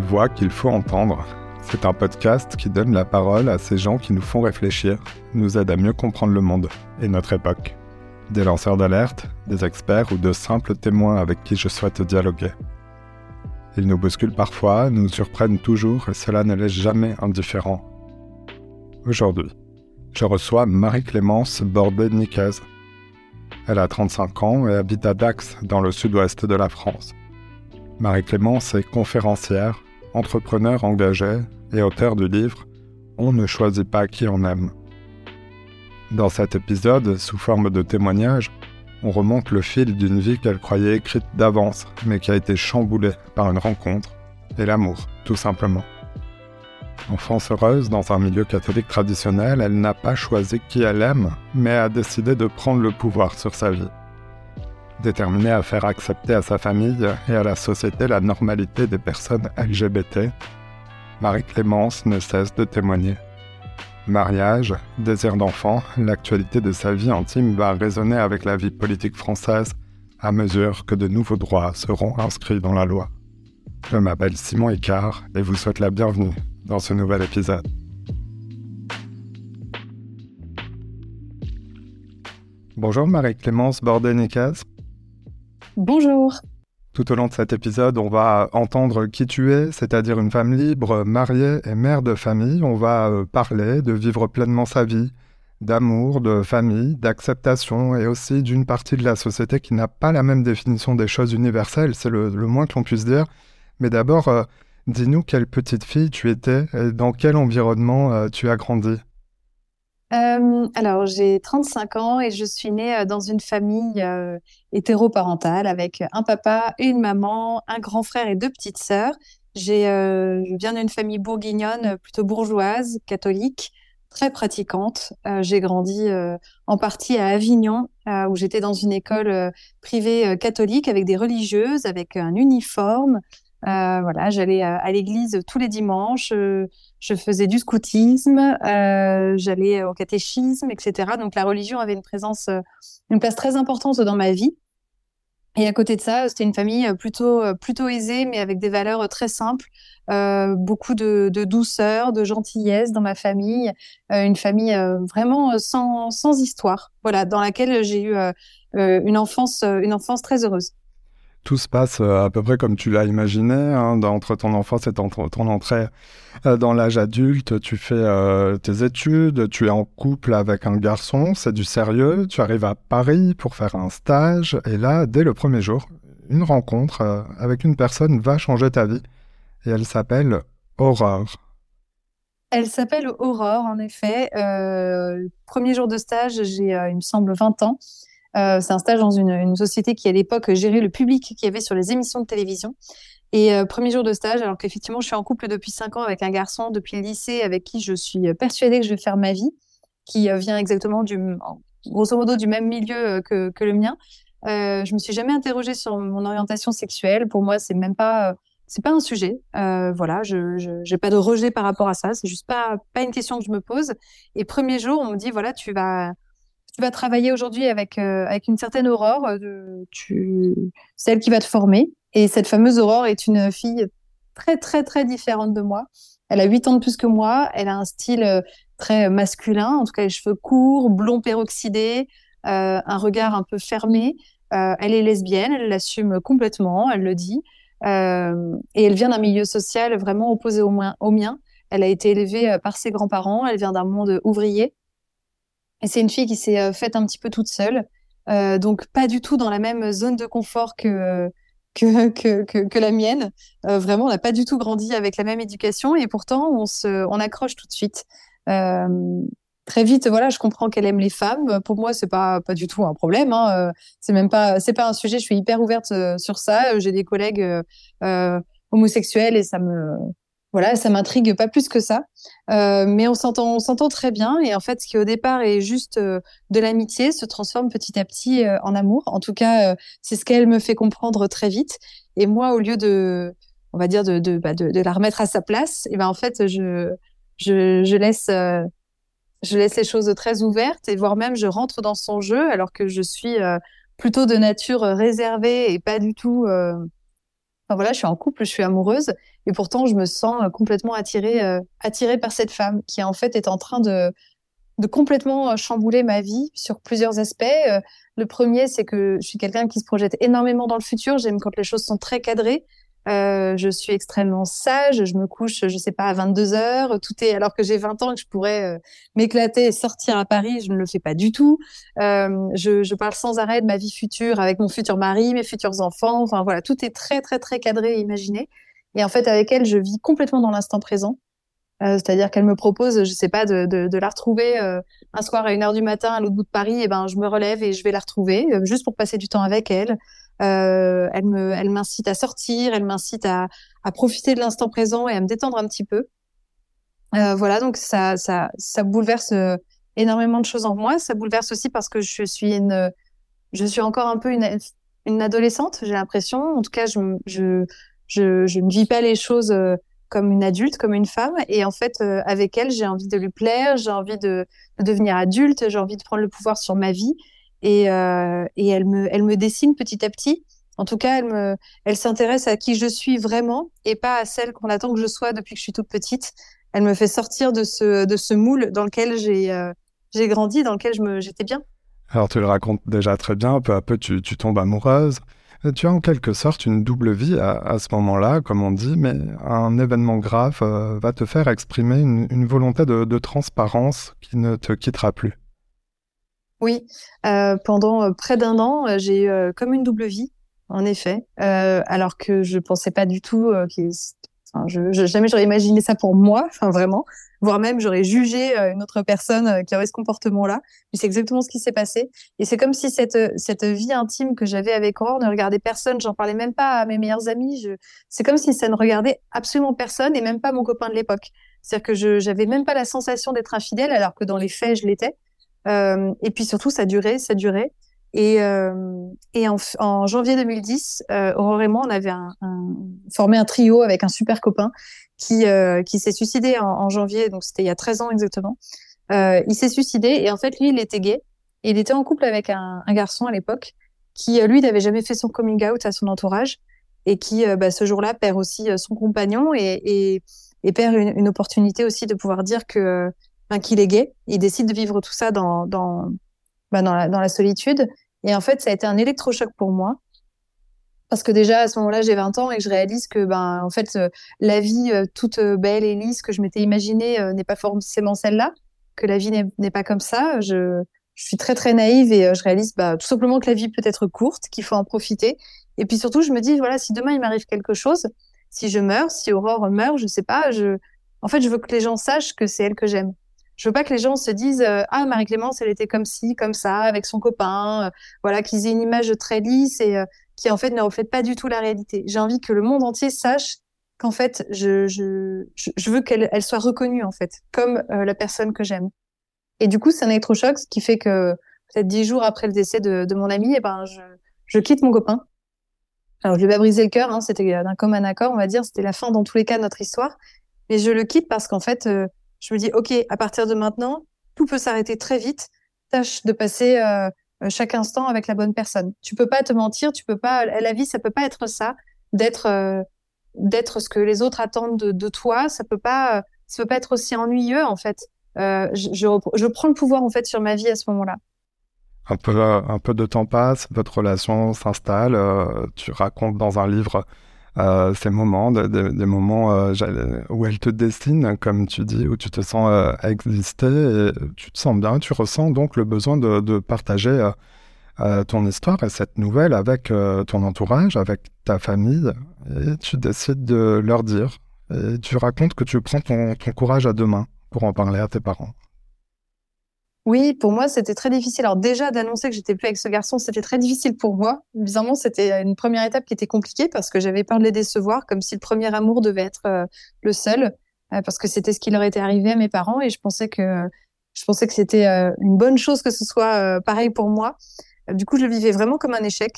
voix qu'il faut entendre. C'est un podcast qui donne la parole à ces gens qui nous font réfléchir, nous aident à mieux comprendre le monde et notre époque. Des lanceurs d'alerte, des experts ou de simples témoins avec qui je souhaite dialoguer. Ils nous bousculent parfois, nous surprennent toujours et cela ne laisse jamais indifférent. Aujourd'hui, je reçois Marie-Clémence Bordet-Nicaise. Elle a 35 ans et habite à Dax, dans le sud-ouest de la France. Marie-Clémence est conférencière, entrepreneur engagée et auteur du livre On ne choisit pas qui on aime. Dans cet épisode, sous forme de témoignage, on remonte le fil d'une vie qu'elle croyait écrite d'avance, mais qui a été chamboulée par une rencontre et l'amour, tout simplement. Enfance heureuse dans un milieu catholique traditionnel, elle n'a pas choisi qui elle aime, mais a décidé de prendre le pouvoir sur sa vie. Déterminée à faire accepter à sa famille et à la société la normalité des personnes LGBT, Marie-Clémence ne cesse de témoigner. Mariage, désir d'enfant, l'actualité de sa vie intime va résonner avec la vie politique française à mesure que de nouveaux droits seront inscrits dans la loi. Je m'appelle Simon Icard et vous souhaite la bienvenue dans ce nouvel épisode. Bonjour Marie-Clémence Bordet-Nicaz. Bonjour. Tout au long de cet épisode, on va entendre qui tu es, c'est-à-dire une femme libre, mariée et mère de famille. On va euh, parler de vivre pleinement sa vie, d'amour, de famille, d'acceptation et aussi d'une partie de la société qui n'a pas la même définition des choses universelles, c'est le, moins que l'on puisse dire. Mais d'abord, euh, dis-nous quelle petite fille tu étais et dans quel environnement euh, tu as grandi. Euh, alors, j'ai 35 ans et je suis née euh, dans une famille euh, hétéroparentale avec un papa une maman, un grand frère et deux petites sœurs. J'ai, je viens d'une famille bourguignonne, plutôt bourgeoise, catholique, très pratiquante. j'ai grandi en partie à Avignon, où j'étais dans une école privée catholique avec des religieuses, avec un uniforme, euh, voilà, j'allais euh, à l'église tous les dimanches, euh, je faisais du scoutisme, j'allais au catéchisme, etc. Donc la religion avait une présence, une place très importante dans ma vie. Et à côté de ça, c'était une famille plutôt plutôt aisée, mais avec des valeurs très simples, beaucoup de, de, douceur, de gentillesse dans ma famille, une famille vraiment sans sans histoire. Voilà, dans laquelle j'ai eu une enfance une enfance très heureuse tout se passe euh, à peu près comme tu l'as imaginé, hein, entre ton enfance et ton, ton entrée euh, dans l'âge adulte. Tu fais euh, tes études, tu es en couple avec un garçon, c'est du sérieux. Tu arrives à Paris pour faire un stage, et là, dès le premier jour, une rencontre avec une personne va changer ta vie, et elle s'appelle Aurore. Elle s'appelle Aurore, en effet. premier jour de stage, j'ai, il me semble, 20 ans. Euh, c'est un stage dans une, société qui, à l'époque, gérait le public qu'il y avait sur les émissions de télévision. Et euh, premier jour de stage, alors qu'effectivement, je suis en couple depuis cinq ans avec un garçon depuis le lycée avec qui je suis persuadée que je vais faire ma vie, qui euh, vient exactement du, grosso modo, du même milieu que, le mien. Euh, je me suis jamais interrogée sur mon orientation sexuelle. Pour moi, c'est même pas, c'est pas un sujet. Voilà, je, je pas de rejet par rapport à ça. C'est juste pas, pas une question que je me pose. Et premier jour, on me dit voilà, tu vas, tu vas travailler aujourd'hui avec, euh, avec une certaine Aurore, euh, tu... c'est elle qui va te former. Et cette fameuse Aurore est une fille très, très, très différente de moi. Elle a 8 ans de plus que moi. Elle a un style euh, très masculin, en tout cas les cheveux courts, blond peroxydé, un regard un peu fermé. elle est lesbienne, elle l'assume complètement, elle le dit. et elle vient d'un milieu social vraiment opposé au mien. Elle a été élevée par ses grands-parents, elle vient d'un monde ouvrier. Et c'est une fille qui s'est euh, faite un petit peu toute seule, euh, donc pas du tout dans la même zone de confort que que, que, que, la mienne. Euh, vraiment, on n'a pas du tout grandi avec la même éducation et pourtant on se, on accroche tout de suite. Très vite, voilà, je comprends qu'elle aime les femmes. Pour moi, c'est pas pas du tout un problème. Hein. C'est même pas, c'est pas un sujet. Je suis hyper ouverte sur ça. J'ai des collègues homosexuels et ça me voilà, ça m'intrigue pas plus que ça. Euh, mais on s'entend, on s'entend très bien. Et en fait, ce qui au départ est juste euh, de l'amitié se transforme petit à petit euh, en amour. En tout cas, c'est ce qu'elle me fait comprendre très vite. Et moi, au lieu de, on va dire, de, de, bah, de la remettre à sa place, et ben en fait, je, je, je laisse, je laisse les choses très ouvertes et voire même je rentre dans son jeu alors que je suis plutôt de nature réservée et pas du tout Enfin, voilà, je suis en couple, je suis amoureuse, et pourtant je me sens complètement attirée, attirée par cette femme qui en fait est en train de de complètement chambouler ma vie sur plusieurs aspects. Le premier, c'est que je suis quelqu'un qui se projette énormément dans le futur. J'aime quand les choses sont très cadrées. Euh, je suis extrêmement sage. Je me couche, je sais pas, à 22 heures. Tout est alors que j'ai 20 ans que je pourrais euh, m'éclater et sortir à Paris. Je ne le fais pas du tout. Euh, je, je, parle sans arrêt de ma vie future avec mon futur mari, mes futurs enfants. Enfin voilà, tout est très très très cadré et imaginé. Et en fait, avec elle, je vis complètement dans l'instant présent. Euh, c'est-à-dire qu'elle me propose, je sais pas, de, de, de la retrouver euh, un soir à une heure du matin à l'autre bout de Paris. Et ben, je me relève et je vais la retrouver juste pour passer du temps avec elle. Euh, elle me, elle m'incite à sortir, elle m'incite à, profiter de l'instant présent et à me détendre un petit peu. Euh, voilà, donc ça, ça, ça bouleverse euh, énormément de choses en moi. Ça bouleverse aussi parce que je suis une, je suis encore un peu une, adolescente. J'ai l'impression, en tout cas, je, je, je, je, ne vis pas les choses comme une adulte, comme une femme. Et en fait, avec elle, j'ai envie de lui plaire, j'ai envie de devenir adulte, j'ai envie de prendre le pouvoir sur ma vie et, euh, elle me dessine petit à petit. En tout cas, elle s'intéresse à qui je suis vraiment et pas à celle qu'on attend que je sois depuis que je suis toute petite. Elle me fait sortir de ce moule dans lequel j'ai euh, j'ai grandi, dans lequel je me j'étais bien. Alors tu le racontes déjà très bien, peu à peu tu, tombes amoureuse. Euh, tu as en quelque sorte une double vie à, ce moment-là, comme on dit, mais un événement grave va te faire exprimer une, volonté de transparence qui ne te quittera plus. Oui, euh, pendant euh, près d'un an, euh, j'ai eu comme une double vie, en effet, alors que je pensais pas du tout que, jamais j'aurais imaginé ça pour moi, enfin vraiment, voire même j'aurais jugé une autre personne qui aurait ce comportement-là. Mais c'est exactement ce qui s'est passé, et c'est comme si cette cette vie intime que j'avais avec Aurore ne regardait personne. J'en parlais même pas à mes meilleurs amis. C'est comme si ça ne regardait absolument personne et même pas mon copain de l'époque. C'est-à-dire que je j'avais même pas la sensation d'être infidèle, alors que dans les faits je l'étais. Euh, et puis surtout, ça durait, ça durait. Et, euh, et en, en, janvier 2010, euh, Aurore et moi, on avait un, un, formé un trio avec un super copain qui, euh, qui s'est suicidé en, janvier, donc c'était il y a 13 ans exactement. Euh, il s'est suicidé et en fait, lui, il était gay. Et il était en couple avec un, garçon à l'époque qui, lui, n'avait jamais fait son coming out à son entourage et qui, bah, ce jour-là, perd aussi son compagnon et, et, et perd une, une, opportunité aussi de pouvoir dire que qu'il est gay. Il décide de vivre tout ça dans, dans, bah, dans, la, dans la solitude. Et en fait, ça a été un électrochoc pour moi. Parce que déjà, à ce moment-là, j'ai 20 ans et je réalise que, ben, en fait, euh, la vie euh, toute euh, belle et lisse que je m'étais imaginée n'est pas forcément celle-là, que la vie n'est pas comme ça. Je, je suis très, très naïve et je réalise bah, tout simplement que la vie peut être courte, qu'il faut en profiter. Et puis surtout, je me dis, voilà, si demain il m'arrive quelque chose, si je meurs, si Aurore meurt, je sais pas, je, en fait, je veux que les gens sachent que c'est elle que j'aime. Je veux pas que les gens se disent euh, ah Marie-Clémence elle était comme ci comme ça avec son copain, euh, voilà qu'ils aient une image très lisse et euh, qui en fait ne reflète pas du tout la réalité. J'ai envie que le monde entier sache qu'en fait je je je veux qu'elle elle soit reconnue en fait comme la personne que j'aime. Et du coup c'est un électrochoc ce qui fait que peut-être dix jours après le décès de, de mon ami, et eh ben je je quitte mon copain. Alors je lui ai pas brisé le cœur, hein, c'était d'un commun accord on va dire, c'était la fin dans tous les cas de notre histoire. Mais je le quitte parce qu'en fait je me dis, OK, à partir de maintenant, tout peut s'arrêter très vite. Tâche de passer euh, euh, chaque instant avec la bonne personne. Tu peux pas te mentir, tu peux pas, la vie, ça peut pas être ça, d'être, euh, d'être ce que les autres attendent de, toi. Ça peut pas, ça peut pas être aussi ennuyeux, en fait. Je, je, je, prends le pouvoir, en fait, sur ma vie à ce moment-là. Un peu, un peu de temps passe, votre relation s'installe. tu racontes dans un livre euh, ces moments, de, de, des moments euh, où elle te dessine, comme tu dis, où tu te sens euh, exister, tu te sens bien, tu ressens donc le besoin de, partager euh, ton histoire et cette nouvelle avec ton entourage, avec ta famille, et tu décides de leur dire, et tu racontes que tu prends ton, ton courage à deux mains pour en parler à tes parents. Oui, pour moi, c'était très difficile. Alors déjà, d'annoncer que j'étais plus avec ce garçon, c'était très difficile pour moi. Bizarrement, c'était une première étape qui était compliquée parce que j'avais peur de les décevoir, comme si le premier amour devait être euh, le seul, euh, parce que c'était ce qui leur était arrivé à mes parents et je pensais que je pensais que c'était euh, une bonne chose que ce soit pareil pour moi. Du coup, je le vivais vraiment comme un échec.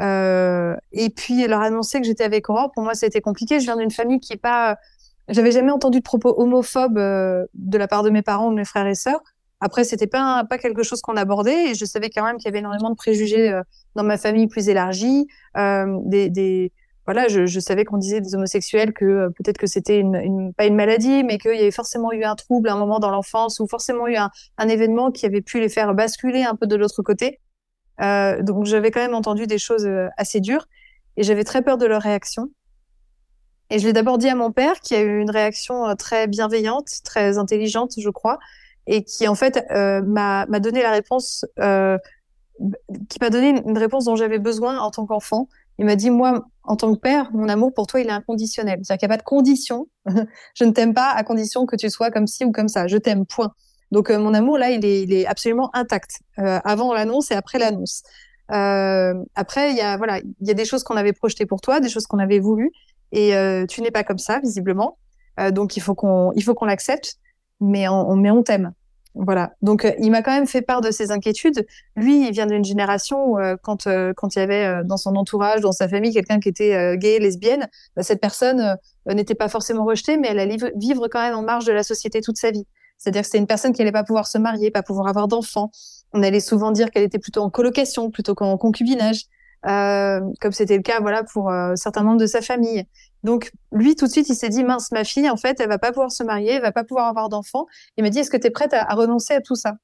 et puis leur annoncer que j'étais avec Aurore, pour moi, c'était compliqué. Je viens d'une famille qui est pas, j'avais jamais entendu de propos homophobes de la part de mes parents ou de mes frères et sœurs. Après, c'était pas pas quelque chose qu'on abordait et je savais quand même qu'il y avait énormément de préjugés euh, dans ma famille plus élargie, euh, des, voilà, je, savais qu'on disait des homosexuels que euh, peut-être que c'était une, pas une maladie, mais qu'il y avait forcément eu un trouble à un moment dans l'enfance ou forcément eu un, événement qui avait pu les faire basculer un peu de l'autre côté. Donc j'avais quand même entendu des choses assez dures et j'avais très peur de leur réaction. Et je l'ai d'abord dit à mon père, qui a eu une réaction très bienveillante, très intelligente, je crois, et qui en fait euh, m'a donné la réponse, euh, qui m'a donné une réponse dont j'avais besoin en tant qu'enfant, il m'a dit, moi, en tant que père, mon amour pour toi, il est inconditionnel. C'est-à-dire qu'il n'y a pas de condition. je ne t'aime pas à condition que tu sois comme ci ou comme ça. Je t'aime, point. Donc, euh, mon amour, là, il est, il est absolument intact. Avant l'annonce et après l'annonce. Après, il y a, voilà, il y a des choses qu'on avait projetées pour toi, des choses qu'on avait voulu. Et tu n'es pas comme ça, visiblement. Donc, il faut qu'on, il faut qu'on l'accepte. Mais on, mais on t'aime. Voilà. Donc, euh, il m'a quand même fait part de ses inquiétudes. Lui, il vient d'une génération où, euh, quand euh, quand il y avait dans son entourage, dans sa famille, quelqu'un qui était gay, lesbienne, bah, cette personne n'était pas forcément rejetée, mais elle allait vivre quand même en marge de la société toute sa vie. C'est-à-dire que c'était une personne qui allait pas pouvoir se marier, pas pouvoir avoir d'enfants. On allait souvent dire qu'elle était plutôt en colocation plutôt qu'en concubinage, comme c'était le cas, voilà, pour certains membres de sa famille. Donc lui tout de suite il s'est dit mince ma fille en fait elle va pas pouvoir se marier, elle va pas pouvoir avoir d'enfants. Il m'a dit est-ce que tu es prête à, renoncer à tout ça?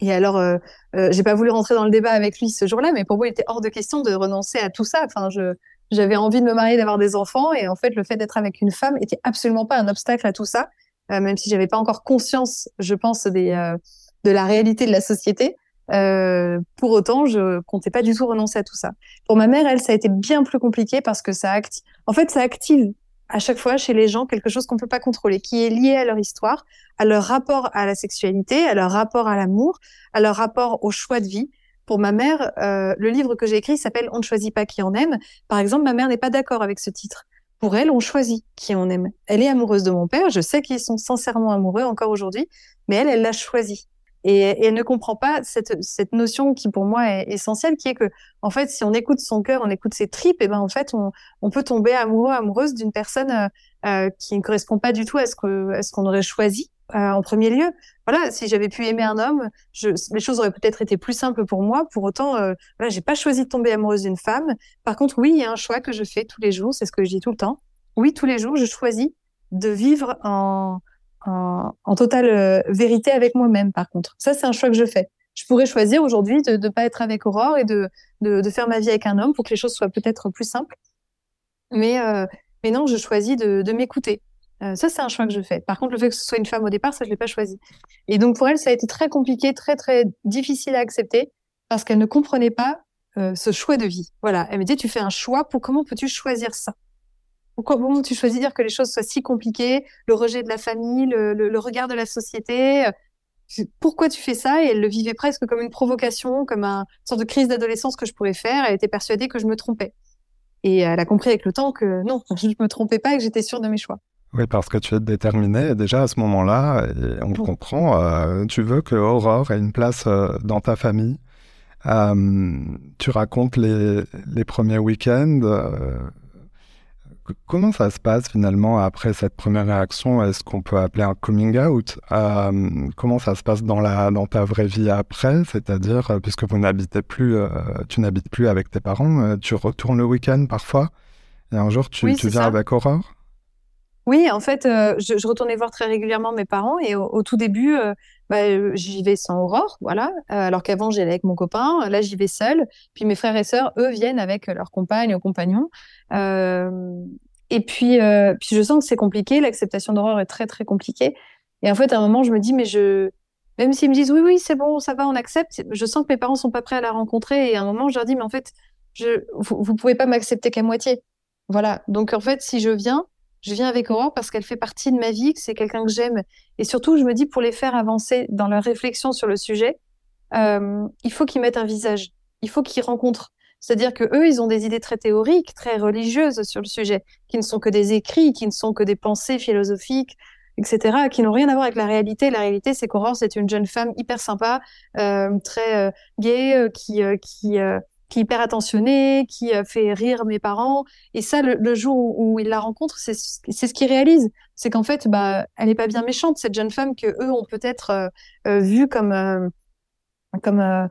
Et alors euh, euh, j'ai pas voulu rentrer dans le débat avec lui ce jour-là, mais pour moi il était hors de question de renoncer à tout ça. Enfin je j'avais envie de me marier, d'avoir des enfants et en fait le fait d'être avec une femme était absolument pas un obstacle à tout ça, euh, même si j'avais pas encore conscience, je pense des euh, de la réalité de la société. Euh, pour autant, je comptais pas du tout renoncer à tout ça. Pour ma mère, elle, ça a été bien plus compliqué parce que ça active. En fait, ça active à chaque fois chez les gens quelque chose qu'on peut pas contrôler, qui est lié à leur histoire, à leur rapport à la sexualité, à leur rapport à l'amour, à leur rapport au choix de vie. Pour ma mère, euh, le livre que j'ai écrit s'appelle On ne choisit pas qui on aime. Par exemple, ma mère n'est pas d'accord avec ce titre. Pour elle, on choisit qui on aime. Elle est amoureuse de mon père. Je sais qu'ils sont sincèrement amoureux encore aujourd'hui, mais elle, elle l'a choisi. Et, elle ne comprend pas cette, cette notion qui pour moi est essentielle, qui est que en fait, si on écoute son cœur, on écoute ses tripes, et ben en fait, on, peut tomber amoureux, amoureuse d'une personne euh, euh qui ne correspond pas du tout à ce que ce qu'on aurait choisi euh, en premier lieu. Voilà, si j'avais pu aimer un homme, les choses auraient peut-être été plus simples pour moi. Pour autant, euh, voilà, j'ai pas choisi de tomber amoureuse d'une femme. Par contre, oui, il y a un choix que je fais tous les jours. C'est ce que je dis tout le temps. Oui, tous les jours, je choisis de vivre en en, totale euh, vérité avec moi-même, par contre. Ça, c'est un choix que je fais. Je pourrais choisir aujourd'hui de ne pas être avec Aurore et de, de, faire ma vie avec un homme pour que les choses soient peut-être plus simples. Mais, euh, mais non, je choisis de, m'écouter. Euh, ça, c'est un choix que je fais. Par contre, le fait que ce soit une femme au départ, ça, je l'ai pas choisi. Et donc, pour elle, ça a été très compliqué, très, très difficile à accepter parce qu'elle ne comprenait pas ce choix de vie. Voilà. Elle me dit, tu fais un choix, pour comment peux-tu choisir ça? Pourquoi bon, tu choisis de dire que les choses soient si compliquées, le rejet de la famille, le, le, regard de la société euh, Pourquoi tu fais ça? Et elle le vivait presque comme une provocation, comme un, une sorte de crise d'adolescence que je pourrais faire. Elle était persuadée que je me trompais. Et elle a compris avec le temps que non, je ne me trompais pas et que j'étais sûre de mes choix. Oui, parce que tu es déterminée. Déjà à ce moment-là, et on comprend, euh, tu veux que Aurore ait une place euh, dans ta famille. Euh, tu racontes les, les premiers week-ends Comment ça se passe finalement après cette première réaction? Est-ce qu'on peut appeler un coming out? Euh, Comment ça se passe dans la dans ta vraie vie après? C'est-à-dire euh, puisque vous n'habitez plus, euh, tu n'habites plus avec tes parents, tu retournes le week-end parfois? Et un jour tu, tu viens avec Aurore oui, en fait, je, retournais voir très régulièrement mes parents et au, tout début, bah, j'y vais sans Aurore, voilà. alors qu'avant, j'allais avec mon copain. Là, j'y vais seule. Puis mes frères et sœurs, eux, viennent avec leurs compagnes ou compagnons. et puis, puis je sens que c'est compliqué. L'acceptation d'Aurore est très, très compliquée. Et en fait, à un moment, je me dis, mais je, même s'ils me disent oui, oui, c'est bon, ça va, on accepte, je sens que mes parents sont pas prêts à la rencontrer. Et à un moment, je leur dis, mais en fait, je, vous, vous pouvez pas m'accepter qu'à moitié. Voilà. Donc, en fait, si je viens, je viens avec Aurore parce qu'elle fait partie de ma vie, que c'est quelqu'un que j'aime. Et surtout, je me dis, pour les faire avancer dans leur réflexion sur le sujet, euh, il faut qu'ils mettent un visage. Il faut qu'ils rencontrent. C'est-à-dire que eux, ils ont des idées très théoriques, très religieuses sur le sujet, qui ne sont que des écrits, qui ne sont que des pensées philosophiques, etc., qui n'ont rien à voir avec la réalité. La réalité, c'est qu'Aurore, c'est une jeune femme hyper sympa, euh, très euh, gay, euh, qui, qui qui est hyper attentionné, qui euh, fait rire mes parents. Et ça, le, jour où, il la rencontre, c'est ce qu'il réalise. C'est qu'en fait, bah, elle n'est pas bien méchante, cette jeune femme que eux ont peut-être euh, euh vue comme, euh, comme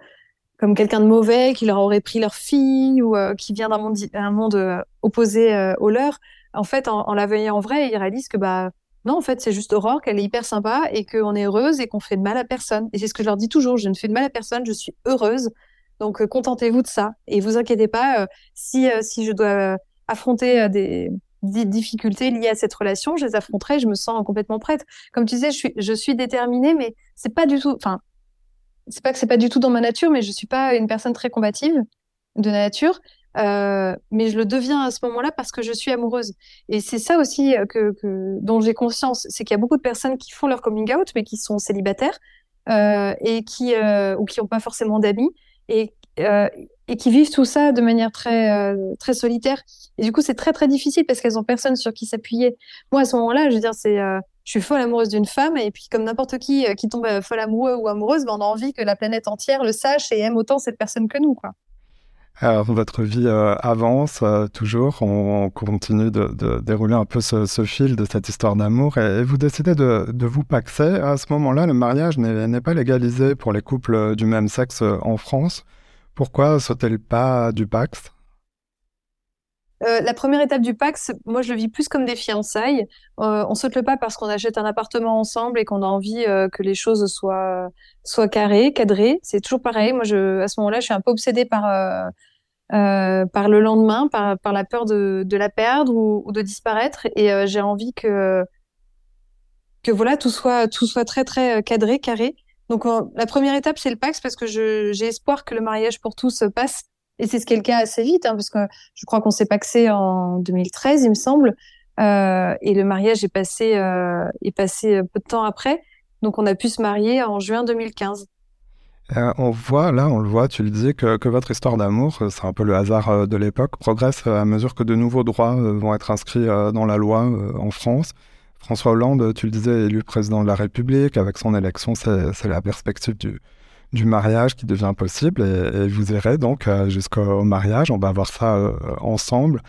comme quelqu'un de mauvais, qui leur aurait pris leur fille ou qui vient d'un monde, un monde opposé au leur. En fait, en, la voyant en vrai, ils réalisent que bah non, en fait, c'est juste Aurore, qu'elle est hyper sympa et qu'on est heureuse et qu'on fait de mal à personne. Et c'est ce que je leur dis toujours, je ne fais de mal à personne, je suis heureuse. Donc, contentez-vous de ça. Et vous inquiétez pas, si, si je dois affronter des, difficultés liées à cette relation, je les affronterai, je me sens complètement prête. Comme tu disais, je suis, déterminée, mais c'est pas du tout, enfin, c'est pas que c'est pas du tout dans ma nature, mais je suis pas une personne très combative de nature. Euh, mais je le deviens à ce moment-là parce que je suis amoureuse. Et c'est ça aussi euh, que, dont j'ai conscience, c'est qu'il y a beaucoup de personnes qui font leur coming out, mais qui sont célibataires euh, et qui euh, ou qui n'ont pas forcément d'amis et euh, et qui vivent tout ça de manière très très solitaire. Et du coup, c'est très très difficile parce qu'elles ont personne sur qui s'appuyer. Moi, à ce moment-là, je veux dire, c'est je suis folle amoureuse d'une femme et puis comme n'importe qui qui tombe folle amoureux ou amoureuse, ben, on a envie que la planète entière le sache et aime autant cette personne que nous, quoi. Alors, votre vie euh, avance euh, toujours, on, continue de, dérouler un peu ce, fil de cette histoire d'amour et, vous décidez de, vous paxer. À ce moment-là, le mariage n'est pas légalisé pour les couples du même sexe en France. Pourquoi sauter le pas du Pax? Euh, la première étape du Pax, moi je le vis plus comme des fiançailles. on saute le pas parce qu'on achète un appartement ensemble et qu'on a envie que les choses soient soient carrées, cadrées. C'est toujours pareil. Moi, à ce moment-là, je suis un peu obsédée par euh, par le lendemain, par, par la peur de, la perdre ou, de disparaître. Et euh, j'ai envie que que voilà tout soit tout soit très très euh, cadré, carré. Donc la première étape c'est le Pax parce que j'ai espoir que le mariage pour tous passe. Et c'est ce qui est le cas assez vite, hein, parce que je crois qu'on s'est paxé en 2013, il me semble, euh, et le mariage est passé est passé peu de temps après. Donc on a pu se marier en juin 2015. Euh, on voit, là, on le voit, tu le dis, que, votre histoire d'amour, euh, c'est un peu le hasard euh, de l'époque, progresse à mesure que de nouveaux droits vont être inscrits dans la loi en France. François Hollande, tu le disais, élu président de la République, avec son élection, c'est la perspective du, du mariage qui devient possible et, vous irez donc jusqu'au mariage, on va voir ça ensemble.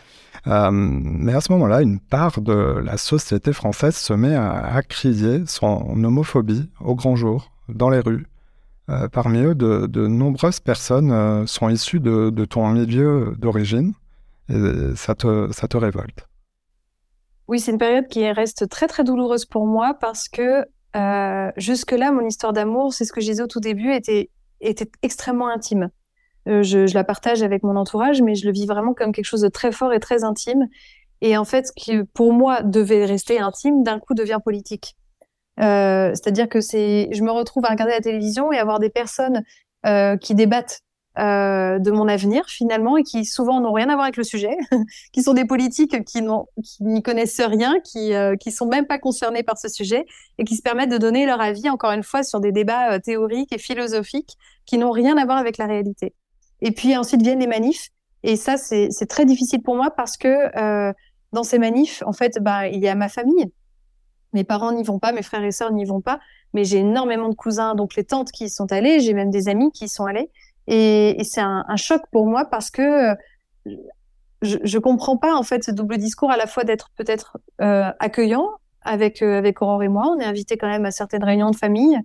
mais à ce moment-là, une part de la société française se met à, à crier son homophobie au grand jour, dans les rues. Euh, parmi eux, de, nombreuses personnes euh, sont issues de, ton milieu d'origine et ça te, ça te révolte. Oui, c'est une période qui reste très très douloureuse pour moi parce que euh, jusque-là, mon histoire d'amour, c'est ce que je disais au tout début, était, extrêmement intime. je, la partage avec mon entourage, mais je le vis vraiment comme quelque chose de très fort et très intime. Et en fait, ce qui pour moi devait rester intime, d'un coup devient politique. Euh, c'est-à-dire que je me retrouve à regarder la télévision et avoir des personnes euh, qui débattent euh, de mon avenir finalement et qui souvent n'ont rien à voir avec le sujet, qui sont des politiques qui n'y connaissent rien, qui euh, qui sont même pas concernés par ce sujet et qui se permettent de donner leur avis encore une fois sur des débats euh, théoriques et philosophiques qui n'ont rien à voir avec la réalité. Et puis ensuite viennent les manifs et ça c'est très difficile pour moi parce que euh, dans ces manifs en fait bah il y a ma famille mes parents n'y vont pas, mes frères et sœurs n'y vont pas, mais j'ai énormément de cousins, donc les tantes qui y sont allées, j'ai même des amis qui y sont allés. Et, c'est un, choc pour moi parce que euh, je, je comprends pas en fait ce double discours à la fois d'être peut-être euh, accueillant avec euh, avec Aurore et moi. On est invité quand même à certaines réunions de famille,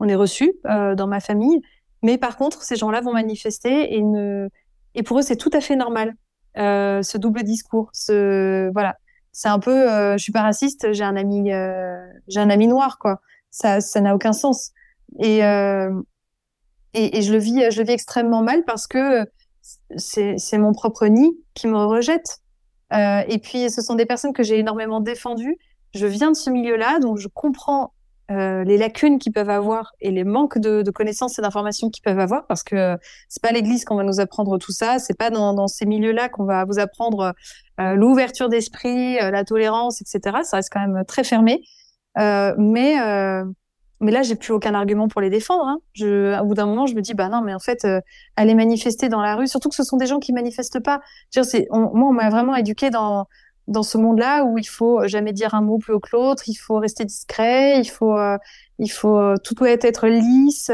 on est reçu dans ma famille, mais par contre ces gens-là vont manifester et et pour eux c'est tout à fait normal ce double discours. Ce voilà c'est un peu, je suis pas raciste, j'ai un ami, j'ai un ami noir, quoi. Ça, ça n'a aucun sens. Et, et, je le vis, je le vis extrêmement mal parce que c'est, mon propre nid qui me rejette. Euh, et puis, ce sont des personnes que j'ai énormément défendues. Je viens de ce milieu-là, donc je comprends euh, les lacunes qu'ils peuvent avoir et les manques de, connaissances et d'informations qu'ils peuvent avoir parce que c'est pas l'église qu'on va nous apprendre tout ça, c'est pas dans, dans ces milieux-là qu'on va vous apprendre euh, l'ouverture d'esprit, euh, la tolérance, etc. Ça reste quand même très fermé. Euh, mais mais là, j'ai plus aucun argument pour les défendre. Hein. Je, au bout d'un moment, je me dis, bah non, mais en fait, aller manifester dans la rue, surtout que ce sont des gens qui manifestent pas. C'est, moi, on m'a vraiment éduqué dans dans ce monde-là où il faut jamais dire un mot plus haut que l'autre, il faut rester discret, il faut il faut tout doit être lisse.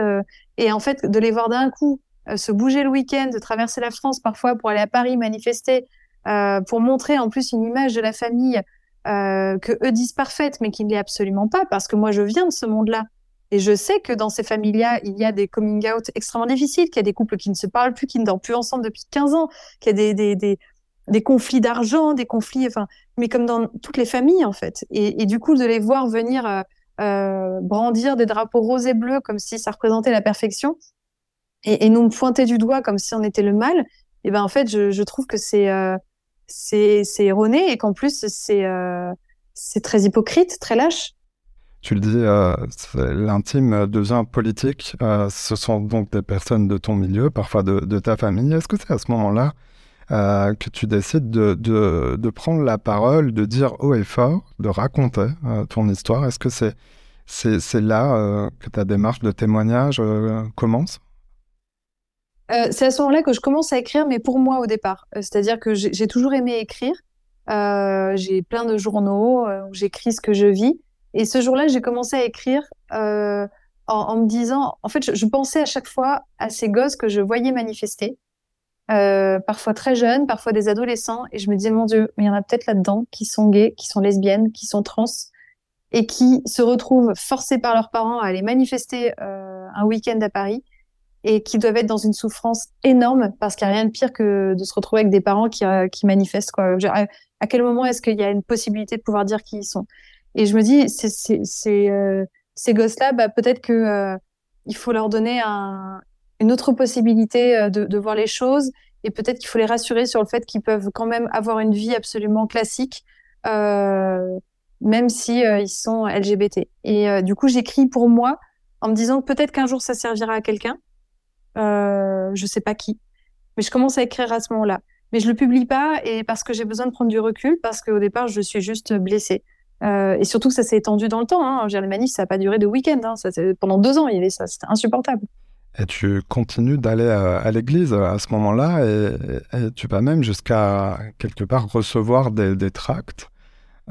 et en fait, de les voir d'un coup se bouger le week-end, de traverser la France parfois pour aller à Paris manifester, euh, pour montrer en plus une image de la famille euh, que eux disent parfaite, mais qui ne l'est absolument pas, parce que moi je viens de ce monde-là. Et je sais que dans ces familles-là, il y a des coming out extrêmement difficiles, qu'il y a des couples qui ne se parlent plus, qui ne dorment plus ensemble depuis 15 ans, qu'il y a des, conflits d'argent, des conflits, enfin, mais comme dans toutes les familles, en fait. Et, du coup, de les voir venir euh, euh, brandir des drapeaux roses et bleus comme si ça représentait la perfection et, et nous pointer du doigt comme si on était le mal, et ben en fait, je, trouve que c'est euh, c'est erroné et qu'en plus c'est très hypocrite, très lâche. Tu le dis, euh, l'intime devient politique. Euh, ce sont donc des personnes de ton milieu, parfois de, ta famille. Est-ce que c'est à ce moment-là euh, que tu décides de, prendre la parole, de dire haut et fort, de raconter euh, ton histoire? Est-ce que c'est là euh, que ta démarche de témoignage commence? C'est à ce moment-là que je commence à écrire, mais pour moi au départ. C'est-à-dire que j'ai toujours aimé écrire. j'ai plein de journaux où j'écris ce que je vis. Et ce jour-là, j'ai commencé à écrire en, en, me disant, en fait, je, pensais à chaque fois à ces gosses que je voyais manifester euh, parfois très jeunes, parfois des adolescents, et je me disais mon Dieu, mais il y en a peut-être là-dedans qui sont gays, qui sont lesbiennes, qui sont trans, et qui se retrouvent forcés par leurs parents à aller manifester euh, un week-end à Paris, et qui doivent être dans une souffrance énorme parce qu'il n'y a rien de pire que de se retrouver avec des parents qui, euh, qui manifestent. Quoi. À, quel moment est-ce qu'il y a une possibilité de pouvoir dire qui ils sont? Et je me dis, euh, ces gosses-là, bah, peut-être que euh, il faut leur donner un, une autre possibilité euh, de, voir les choses et peut-être qu'il faut les rassurer sur le fait qu'ils peuvent quand même avoir une vie absolument classique, euh, même si ils sont LGBT. Et du coup, j'écris pour moi en me disant que peut-être qu'un jour ça servira à quelqu'un. Euh, je sais pas qui, mais je commence à écrire à ce moment-là. Mais je le publie pas et parce que j'ai besoin de prendre du recul parce qu'au départ je suis juste blessée. Euh, et surtout que ça s'est étendu dans le temps. Hein. Dire, les manifs, ça n'a pas duré de week-end. Hein. Pendant deux ans, il y avait ça. C'était insupportable. Et tu continues d'aller à, l'église à ce moment-là et, tu vas même jusqu'à quelque part recevoir des, tracts,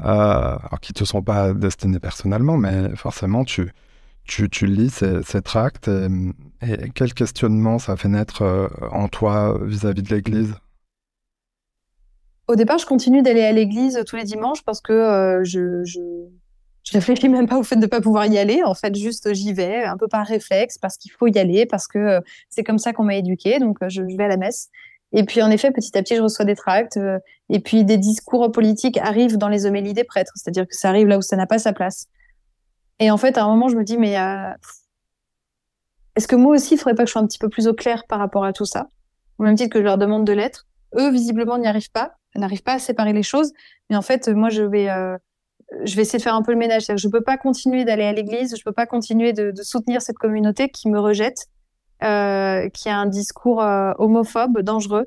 euh, qui te sont pas destinés personnellement, mais forcément tu, lis ces, tracts et, quel questionnement ça fait naître euh, en toi vis-à-vis -vis de l'église? Au départ, je continue d'aller à l'église tous les dimanches parce que euh, je, je je réfléchis même pas au fait de ne pas pouvoir y aller. En fait, juste j'y vais, un peu par réflexe, parce qu'il faut y aller, parce que euh, c'est comme ça qu'on m'a éduqué. Donc, euh, je, vais à la messe. Et puis, en effet, petit à petit, je reçois des tracts. Et puis, des discours politiques arrivent dans les homélies des prêtres. C'est-à-dire que ça arrive là où ça n'a pas sa place. Et en fait, à un moment, je me dis, mais est-ce que moi aussi, il faudrait pas que je sois un petit peu plus au clair par rapport à tout ça? Au même titre que je leur demande de l'être. Eux, visiblement, n'y arrivent pas, n'arrivent pas à séparer les choses. Mais en fait, moi, je vais je vais essayer de faire un peu le ménage. Je ne peux pas continuer d'aller à l'église, je peux pas continuer de, soutenir cette communauté qui me rejette, euh, qui a un discours euh, homophobe, dangereux.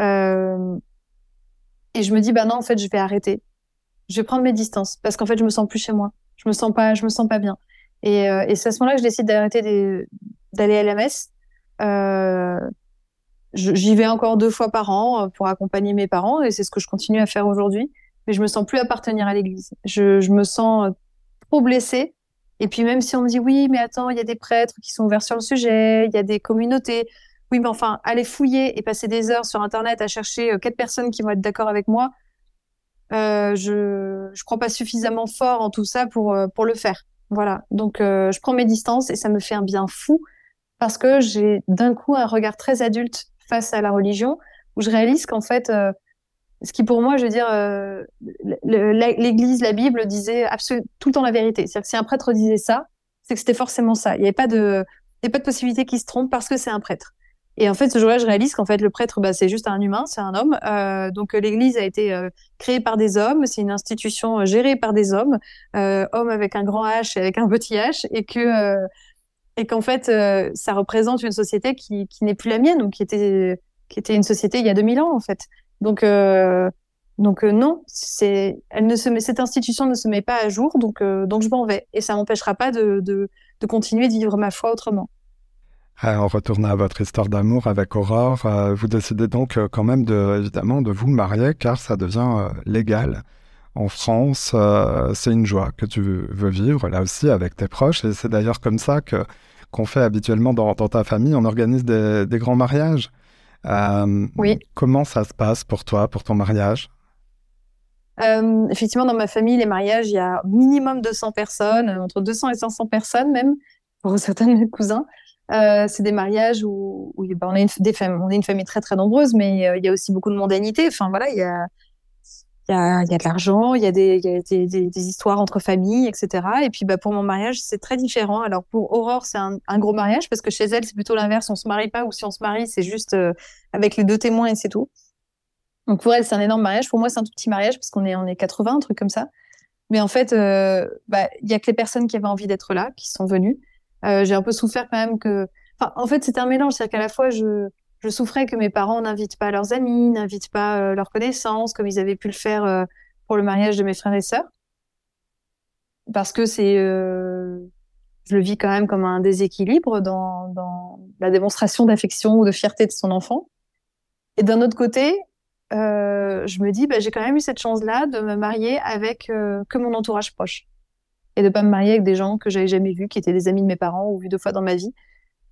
Euh, et je me dis, bah non, en fait, je vais arrêter. Je vais prendre mes distances parce qu'en fait, je me sens plus chez moi. Je me sens pas, je me sens pas bien. Et, euh, c'est à ce moment-là que je décide d'arrêter d'aller à la messe. Euh, J'y vais encore deux fois par an pour accompagner mes parents et c'est ce que je continue à faire aujourd'hui mais je me sens plus appartenir à l'Église. Je, je me sens euh, trop blessée. Et puis même si on me dit oui, mais attends, il y a des prêtres qui sont ouverts sur le sujet, il y a des communautés. Oui, mais enfin, aller fouiller et passer des heures sur Internet à chercher euh, quatre personnes qui vont être d'accord avec moi, euh, je je crois pas suffisamment fort en tout ça pour euh, pour le faire. Voilà. Donc je prends mes distances et ça me fait un bien fou parce que j'ai d'un coup un regard très adulte face à la religion où je réalise qu'en fait ce qui pour moi, je veux dire, euh, l'Église, la Bible disait tout le temps la vérité. C'est-à-dire que si un prêtre disait ça, c'est que c'était forcément ça. Il n'y avait pas de, il y a pas de possibilité qu'il se trompe parce que c'est un prêtre. Et en fait, ce jour-là, je réalise qu'en fait, le prêtre, bah, c'est juste un humain, c'est un homme. Euh, donc, l'Église a été euh, créée par des hommes. C'est une institution euh, gérée par des hommes, euh, hommes avec un grand H et avec un petit H, et que et qu'en fait, ça représente une société qui, n'est plus la mienne, ou qui était qui était une société il y a 2000 ans en fait. Donc, euh, donc euh, non, c'est, elle ne se met, cette institution ne se met pas à jour, donc, euh, donc je m'en vais. Et ça m'empêchera pas de, de, de, continuer de vivre ma foi autrement. En retournant à votre histoire d'amour avec Aurore, vous décidez donc quand même de, évidemment de vous marier car ça devient légal. En France, c'est une joie que tu veux vivre là aussi avec tes proches et c'est d'ailleurs comme ça que qu'on fait habituellement dans, dans, ta famille. On organise des, des grands mariages. Euh, oui. Comment ça se passe pour toi, pour ton mariage? Euh, Effectivement, dans ma famille, les mariages, il y a minimum 200 personnes, entre 200 et 500 personnes même. pour certains de mes cousins. Euh, c'est des mariages où, où ben, on, est une, des on est une famille très très nombreuse, mais euh, il y a aussi beaucoup de mondanité. Enfin voilà, il y a, il y a, de l'argent, il y a, des, histoires entre familles, etc. Et puis bah, pour mon mariage, c'est très différent. Alors pour Aurore, c'est un, gros mariage parce que chez elle, c'est plutôt l'inverse. On se marie pas ou si on se marie, c'est juste euh, avec les deux témoins et c'est tout. Donc pour elle, c'est un énorme mariage. Pour moi, c'est un tout petit mariage parce qu'on est, on est 80, un truc comme ça. Mais en fait, euh, bah, il y a que les personnes qui avaient envie d'être là, qui sont venues. Euh, j'ai un peu souffert quand même que. En fait, c'était un mélange, c'est-à-dire qu'à la fois, je, je souffrais que mes parents n'invitent pas leurs amis, n'invitent pas euh, leurs connaissances, comme ils avaient pu le faire euh, pour le mariage de mes frères et sœurs, parce que c'est, euh, je le vis quand même comme un déséquilibre dans, dans la démonstration d'affection ou de fierté de son enfant. Et d'un autre côté, euh, je me dis, bah, j'ai quand même eu cette chance-là de me marier avec que mon entourage proche et de pas me marier avec des gens que j'avais jamais vus, qui étaient des amis de mes parents ou vus deux fois dans ma vie.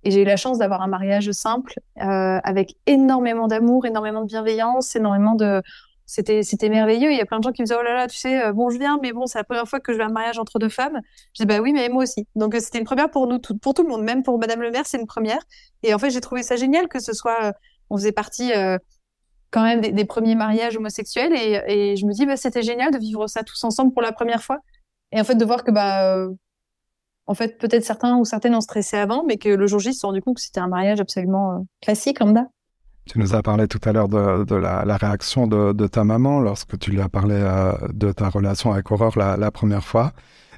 Et j'ai eu la chance d'avoir un mariage simple euh, avec énormément d'amour, énormément de bienveillance, énormément de c'était c'était merveilleux. Il y a plein de gens qui me disaient oh là là, tu sais, euh, bon je viens, mais bon c'est la première fois que je vais à un mariage entre deux femmes. Je dis bah oui, mais moi aussi. Donc euh, c'était une première pour nous, tout, pour tout le monde, même pour Madame le Maire, c'est une première. Et en fait j'ai trouvé ça génial que ce soit, on faisait partie quand même des, des, premiers mariages homosexuels et, et je me dis bah c'était génial de vivre ça tous ensemble pour la première fois. Et en fait de voir que bah en fait, peut-être certains ou certaines ont stressé avant, mais que le jour J, se sont rendu compte que c'était un mariage absolument euh, classique, lambda. Tu nous as parlé tout à l'heure de, la, réaction de, ta maman lorsque tu lui as parlé euh, de ta relation avec Aurore la, première fois.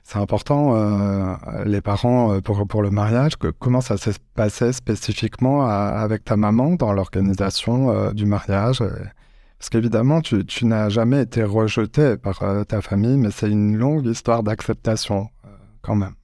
C'est important, euh, les parents, pour, le mariage, que, comment ça s'est passé spécifiquement avec ta maman dans l'organisation du mariage? Parce qu'évidemment, tu, tu n'as jamais été rejeté par ta famille, mais c'est une longue histoire d'acceptation quand même.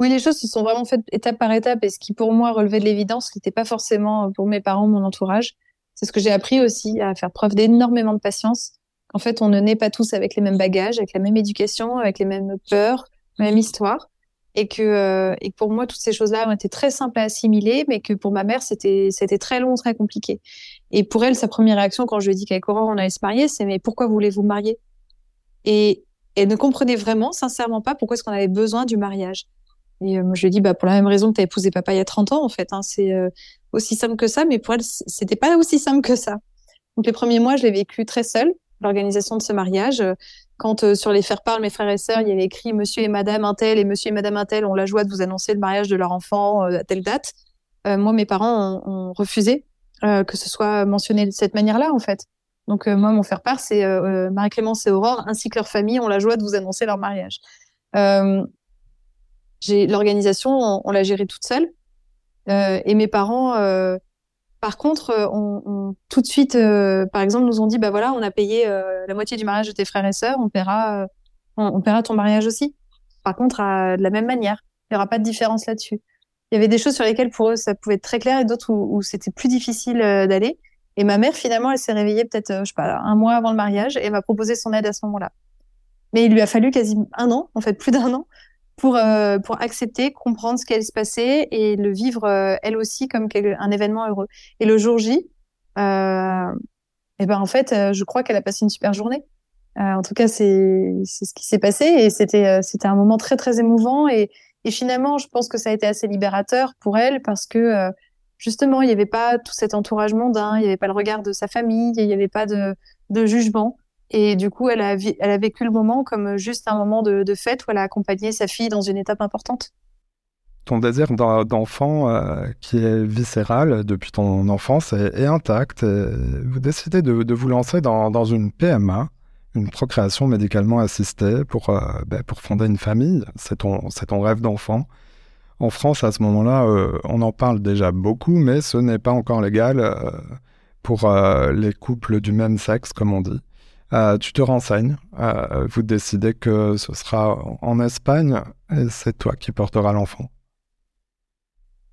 Oui, les choses se sont vraiment faites étape par étape et ce qui pour moi relevait de l'évidence, ce n'était pas forcément pour mes parents, mon entourage. C'est ce que j'ai appris aussi, à faire preuve d'énormément de patience. En fait, on ne naît pas tous avec les mêmes bagages, avec la même éducation, avec les mêmes peurs, même histoire. Et que, euh, et pour moi, toutes ces choses-là ont été très simples à assimiler, mais que pour ma mère, c'était, c'était très long, très compliqué. Et pour elle, sa première réaction quand je lui ai dit qu'avec Aurore, on allait se marier, c'est mais pourquoi voulez-vous marier? Et elle ne comprenait vraiment, sincèrement pas, pourquoi est-ce qu'on avait besoin du mariage. Et euh, je dit, bah, pour la même raison que tu as épousé papa il y a 30 ans, en fait. Hein, c'est euh, aussi simple que ça, mais pour elle, c'était pas aussi simple que ça. Donc les premiers mois, je l'ai vécu très seule, l'organisation de ce mariage. Quand euh, sur les faire-part, mes frères et sœurs, il y avait écrit Monsieur et Madame Intel et Monsieur et Madame Intel ont la joie de vous annoncer le mariage de leur enfant à telle date. moi, mes parents ont, refusé que ce soit mentionné de cette manière-là, en fait. Donc moi, mon faire-part, c'est Marie-Clémence et Aurore, ainsi que leur famille, ont la joie de vous annoncer leur mariage. Euh, j'ai l'organisation, on, l'a gérée toute seule. Euh, et mes parents, euh, par contre, euh, on, tout de suite, par exemple, nous ont dit, bah voilà, on a payé la moitié du mariage de tes frères et sœurs, on paiera, on, on, paiera ton mariage aussi. Par contre, à, de la même manière, il y aura pas de différence là-dessus. Il y avait des choses sur lesquelles pour eux ça pouvait être très clair et d'autres où, c'était plus difficile d'aller. Et ma mère, finalement, elle s'est réveillée peut-être, je sais pas, un mois avant le mariage et m'a proposé son aide à ce moment-là. Mais il lui a fallu quasi un an, en fait, plus d'un an, pour, euh, pour accepter, comprendre ce qui allait se passer et le vivre euh, elle aussi comme un événement heureux. Et le jour J, euh, et eh ben en fait, euh, je crois qu'elle a passé une super journée. en tout cas, c'est c'est ce qui s'est passé et c'était c'était un moment très très émouvant et et finalement, je pense que ça a été assez libérateur pour elle parce que justement, il n'y avait pas tout cet entourage mondain, il n'y avait pas le regard de sa famille, il n'y avait pas de de jugement. Et du coup, elle a, vécu le moment comme juste un moment de, fête où elle a accompagné sa fille dans une étape importante. Ton désir d'enfant euh, qui est viscéral depuis ton enfance est, intact. Et vous décidez de, vous lancer dans, une PMA, une procréation médicalement assistée pour, euh, ben, fonder une famille. C'est ton, rêve d'enfant. En France, à ce moment-là, euh, on en parle déjà beaucoup, mais ce n'est pas encore légal euh, pour euh, les couples du même sexe, comme on dit. Euh, tu te renseignes, euh, vous décidez que ce sera en Espagne et c'est toi qui porteras l'enfant.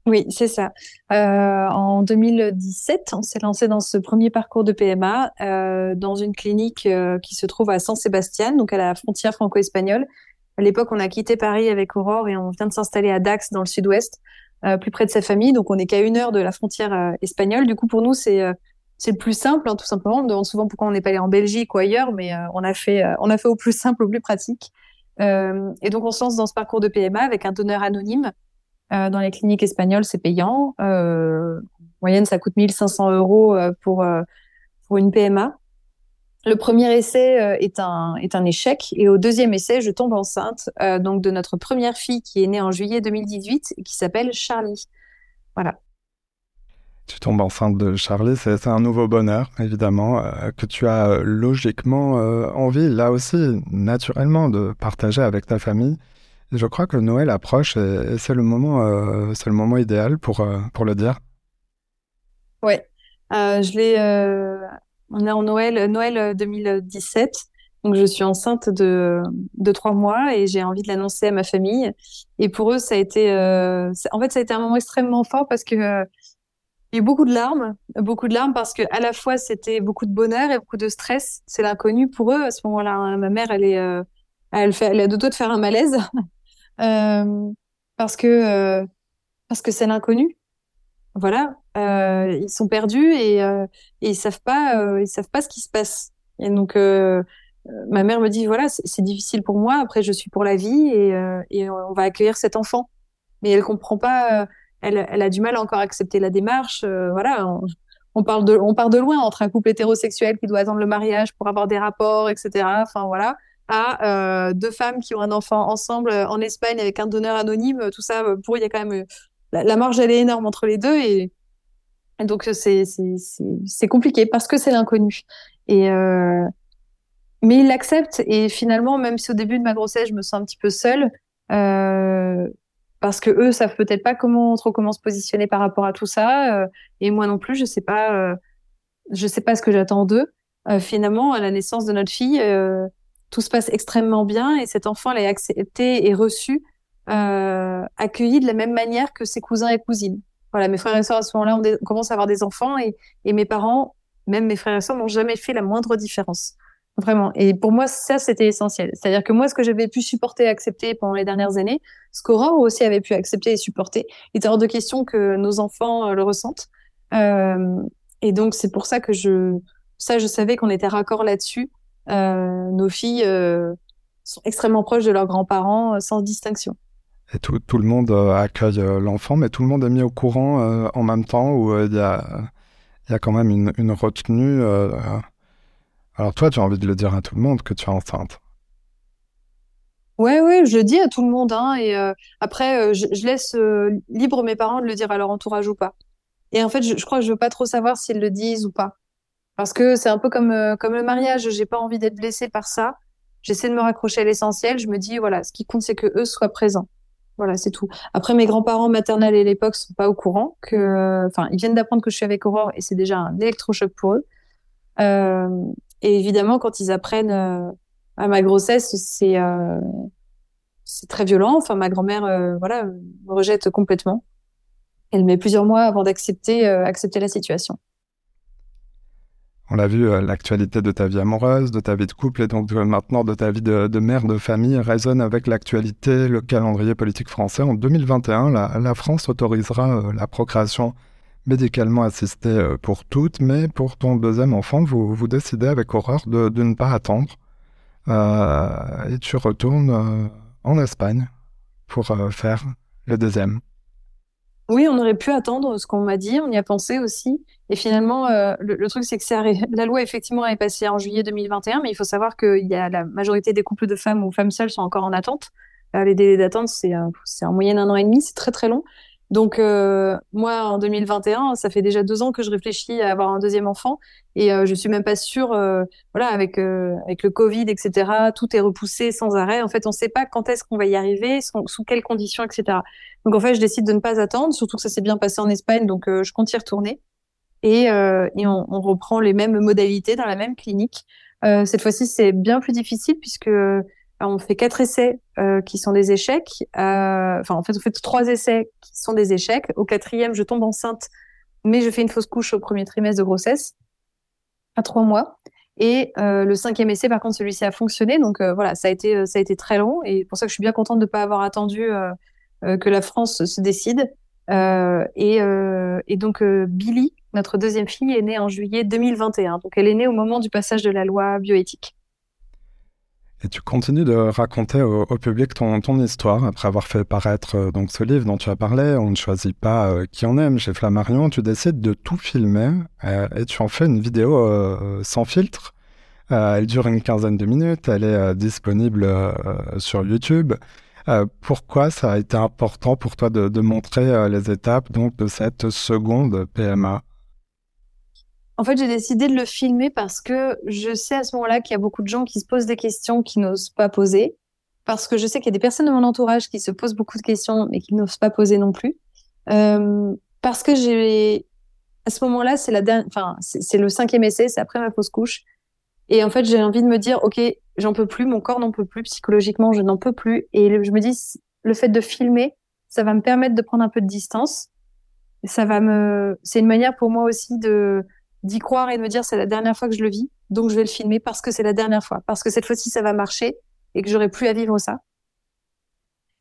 Oui, c'est ça. Euh, en 2017, on s'est lancé dans ce premier parcours de PMA dans une clinique qui se trouve à San Sébastien, donc à la frontière franco-espagnole. À l'époque, on a quitté Paris avec Aurore et on vient de s'installer à Dax, dans le sud-ouest, plus près de sa famille. Donc, on n'est qu'à une heure de la frontière espagnole. Du coup, pour nous, c'est c'est le plus simple, hein, tout simplement. On demande souvent pourquoi on n'est pas allé en Belgique ou ailleurs, mais euh, on a fait, euh, on a fait au plus simple, au plus pratique. et donc, on se lance dans ce parcours de PMA avec un donneur anonyme. dans les cliniques espagnoles, c'est payant. en moyenne, ça coûte 1500 euros pour, pour une PMA. Le premier essai est un, est un échec et au deuxième essai, je tombe enceinte donc de notre première fille qui est née en juillet 2018 et qui s'appelle Charlie. Voilà tu tombes enceinte de Charlie, c'est un nouveau bonheur, évidemment, euh, que tu as euh, logiquement euh, envie, là aussi, naturellement, de partager avec ta famille. Je crois que Noël approche et, c'est le moment, le moment idéal pour pour le dire. Ouais, je l'ai. on est en Noël, Noël 2017. Donc je suis enceinte de, de trois mois et j'ai envie de l'annoncer à ma famille. Et pour eux, ça a été, en fait, ça a été un moment extrêmement fort parce que il y a eu beaucoup de larmes, beaucoup de larmes parce que à la fois c'était beaucoup de bonheur et beaucoup de stress. C'est l'inconnu pour eux à ce moment-là. Hein. Ma mère, elle est, euh, elle fait, elle a de de faire un malaise euh, parce que euh, parce que c'est l'inconnu. Voilà, euh, ils sont perdus et, euh, et ils savent pas, ils savent pas ce qui se passe. Et donc ma mère me dit voilà, c'est difficile pour moi. Après, je suis pour la vie et, et on va accueillir cet enfant. Mais elle comprend pas elle, a du mal à encore accepter la démarche. Euh, voilà, on, parle de, on part de loin entre un couple hétérosexuel qui doit attendre le mariage pour avoir des rapports, etc. Enfin voilà, à euh, deux femmes qui ont un enfant ensemble euh, en Espagne avec un donneur anonyme. Tout ça, pour il y a quand même la, marge elle est énorme entre les deux et, donc c'est compliqué parce que c'est l'inconnu. Et mais il l'accepte et finalement, même si au début de ma grossesse je me sens un petit peu seule. Parce que eux savent peut-être pas comment trop comment se positionner par rapport à tout ça euh, et moi non plus je sais pas euh, je sais pas ce que j'attends d'eux. Euh, finalement à la naissance de notre fille tout se passe extrêmement bien et cet enfant elle est accepté et reçu accueilli de la même manière que ses cousins et cousines. Voilà mes frères et sœurs à ce moment-là on, commence à avoir des enfants et, et mes parents même mes frères et sœurs n'ont jamais fait la moindre différence Vraiment. Et pour moi, ça, c'était essentiel. C'est-à-dire que moi, ce que j'avais pu supporter et accepter pendant les dernières années, ce qu'Aurore aussi avait pu accepter et supporter, il était hors de question que nos enfants euh, le ressentent. Euh, et donc, c'est pour ça que je, ça, je savais qu'on était raccord là-dessus. Euh, nos filles sont extrêmement proches de leurs grands-parents, sans distinction. Et tout, le monde accueille l'enfant, mais tout le monde est mis au courant en même temps où il y a, quand même une retenue alors toi, tu as envie de le dire à tout le monde que tu es enceinte. Ouais, ouais, je le dis à tout le monde. Hein, et euh, après, euh, je, laisse euh, libre mes parents de le dire à leur entourage ou pas. Et en fait, je, crois que je veux pas trop savoir s'ils le disent ou pas. Parce que c'est un peu comme, comme le mariage. J'ai pas envie d'être blessée par ça. J'essaie de me raccrocher à l'essentiel. Je me dis, voilà, ce qui compte, c'est que eux soient présents. Voilà, c'est tout. Après, mes grands-parents maternels et l'époque sont pas au courant enfin, ils viennent d'apprendre que je suis avec Aurore et c'est déjà un électrochoc pour eux. Et évidemment, quand ils apprennent euh, à ma grossesse, c'est euh, c'est très violent. Enfin, ma grand-mère, euh, voilà, me rejette complètement. Elle met plusieurs mois avant d'accepter accepter la situation. On l'a vu, l'actualité de ta vie amoureuse, de ta vie de couple et donc maintenant de ta vie de, mère de famille résonne avec l'actualité, le calendrier politique français. En 2021, la, la France autorisera la procréation médicalement assisté euh, pour toutes, mais pour ton deuxième enfant, vous, vous décidez avec horreur de, de ne pas attendre euh, et tu retournes euh, en Espagne pour faire le deuxième. Oui, on aurait pu attendre ce qu'on m'a dit, on y a pensé aussi. Et finalement, le, truc, c'est que la loi, effectivement, est passée en juillet 2021, mais il faut savoir qu'il y a la majorité des couples de femmes ou femmes seules sont encore en attente. les délais d'attente, c'est en moyenne un an et demi, c'est très très long. Donc euh, moi, en 2021, ça fait déjà deux ans que je réfléchis à avoir un deuxième enfant et euh, je suis même pas sûre. Euh, voilà, avec euh, avec le Covid, etc. Tout est repoussé sans arrêt. En fait, on ne sait pas quand est-ce qu'on va y arriver, sous, quelles conditions, etc. Donc en fait, je décide de ne pas attendre. Surtout que ça s'est bien passé en Espagne, donc je compte y retourner et, et on, on, reprend les mêmes modalités dans la même clinique. cette fois-ci, c'est bien plus difficile puisque on fait quatre essais euh, qui sont des échecs. Euh, enfin, en fait, on fait trois essais qui sont des échecs. Au quatrième, je tombe enceinte, mais je fais une fausse couche au premier trimestre de grossesse, à trois mois. Et euh, le cinquième essai, par contre, celui-ci a fonctionné. Donc voilà, ça a été ça a été très long, et pour ça que je suis bien contente de ne pas avoir attendu que la France se décide. Et, et, donc Billy, notre deuxième fille, est née en juillet 2021. Donc elle est née au moment du passage de la loi bioéthique. Et tu continues de raconter au, public ton, histoire après avoir fait paraître euh, donc ce livre dont tu as parlé. On ne choisit pas euh, qui on aime chez Flammarion. Tu décides de tout filmer euh, et tu en fais une vidéo sans filtre. elle dure une quinzaine de minutes. Elle est disponible sur YouTube. pourquoi ça a été important pour toi de, de montrer les étapes donc de cette seconde PMA en fait, j'ai décidé de le filmer parce que je sais à ce moment-là qu'il y a beaucoup de gens qui se posent des questions qui n'osent pas poser. Parce que je sais qu'il y a des personnes de mon entourage qui se posent beaucoup de questions mais qui n'osent pas poser non plus. Euh, parce que j'ai, à ce moment-là, c'est la dernière, enfin, c'est le cinquième essai, c'est après ma fausse couche. Et en fait, j'ai envie de me dire, OK, j'en peux plus, mon corps n'en peut plus, psychologiquement, je n'en peux plus. Et je me dis, le fait de filmer, ça va me permettre de prendre un peu de distance. Ça va me, c'est une manière pour moi aussi de, d'y croire et de me dire c'est la dernière fois que je le vis, donc je vais le filmer parce que c'est la dernière fois, parce que cette fois-ci ça va marcher et que j'aurai plus à vivre ça.